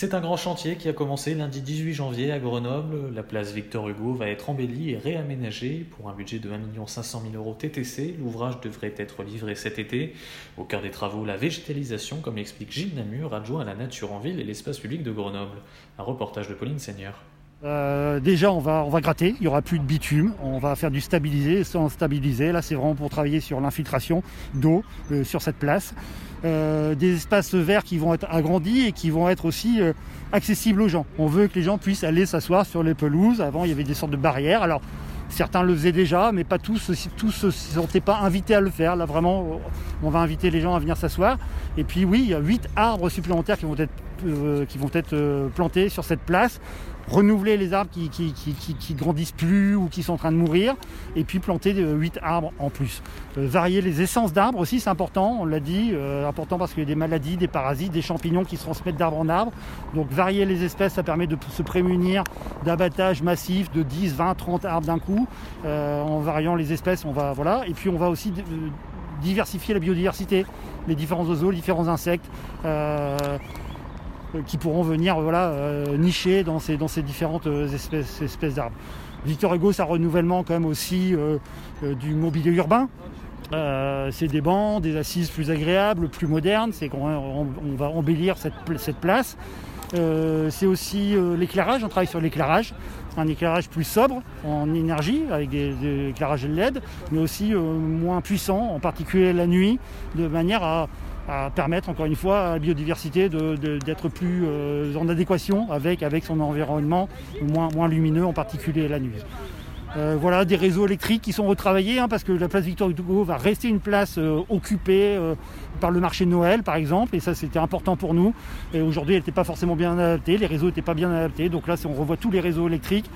C'est un grand chantier qui a commencé lundi 18 janvier à Grenoble. La place Victor Hugo va être embellie et réaménagée pour un budget de 1 500 000 euros TTC. L'ouvrage devrait être livré cet été. Au cœur des travaux, la végétalisation, comme l'explique Gilles Namur, adjoint à la nature en ville et l'espace public de Grenoble. Un reportage de Pauline Seigneur. Euh, déjà, on va, on va gratter, il n'y aura plus de bitume, on va faire du stabilisé, sans stabiliser. Là, c'est vraiment pour travailler sur l'infiltration d'eau euh, sur cette place. Euh, des espaces verts qui vont être agrandis et qui vont être aussi euh, accessibles aux gens. On veut que les gens puissent aller s'asseoir sur les pelouses. Avant, il y avait des sortes de barrières. Alors, certains le faisaient déjà, mais pas tous, tous ne se sentaient pas invités à le faire. Là, vraiment, on va inviter les gens à venir s'asseoir. Et puis, oui, il y a huit arbres supplémentaires qui vont être, euh, qui vont être plantés sur cette place renouveler les arbres qui, qui, grandissent plus ou qui sont en train de mourir, et puis planter 8 arbres en plus. Euh, varier les essences d'arbres aussi, c'est important, on l'a dit, euh, important parce qu'il y a des maladies, des parasites, des champignons qui se transmettent d'arbre en arbre. Donc varier les espèces, ça permet de se prémunir d'abattage massif de 10, 20, 30 arbres d'un coup. Euh, en variant les espèces, on va voilà, et puis on va aussi diversifier la biodiversité, les différents oiseaux, les différents insectes. Euh, qui pourront venir voilà, euh, nicher dans ces, dans ces différentes euh, espèces, espèces d'arbres. Victor Hugo, c'est un renouvellement quand même aussi du mobilier urbain. c'est des bancs, des assises plus agréables, plus modernes. C'est qu'on on va embellir cette, cette place. c'est aussi l'éclairage. On travaille sur l'éclairage, un éclairage plus sobre en énergie avec des, des éclairages LED, mais aussi moins puissant, en particulier la nuit, de manière à à permettre encore une fois à la biodiversité d'être plus euh, en adéquation avec, avec son environnement, moins, moins lumineux en particulier la nuit. Euh, voilà, des réseaux électriques qui sont retravaillés hein, parce que la place Victor Hugo va rester une place euh, occupée par le marché de Noël par exemple et ça c'était important pour nous. Et aujourd'hui elle n'était pas forcément bien adaptée, les réseaux n'étaient pas bien adaptés donc là on revoit tous les réseaux électriques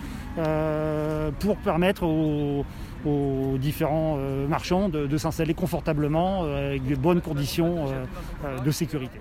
pour permettre aux, aux différents euh, marchands de, s'installer confortablement euh, avec de bonnes conditions euh, de sécurité.